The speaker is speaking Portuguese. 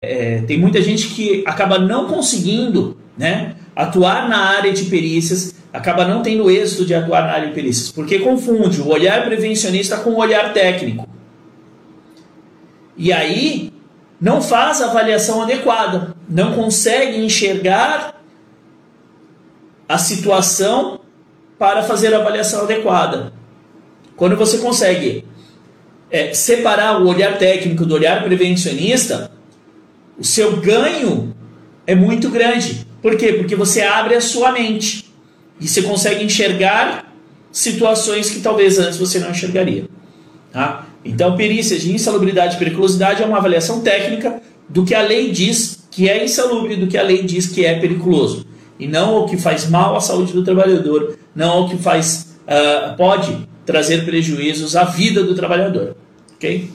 é, tem muita gente que acaba não conseguindo né, atuar na área de perícias, acaba não tendo êxito de atuar na área de perícias, porque confunde o olhar prevencionista com o olhar técnico. E aí não faz a avaliação adequada, não consegue enxergar a situação para fazer a avaliação adequada. Quando você consegue é, separar o olhar técnico do olhar prevencionista, o seu ganho é muito grande. Por quê? Porque você abre a sua mente e você consegue enxergar situações que talvez antes você não enxergaria. Tá? Então, perícias de insalubridade e periculosidade é uma avaliação técnica do que a lei diz que é insalubre, do que a lei diz que é periculoso. E não o que faz mal à saúde do trabalhador, não o que faz, uh, pode trazer prejuízos à vida do trabalhador. Ok?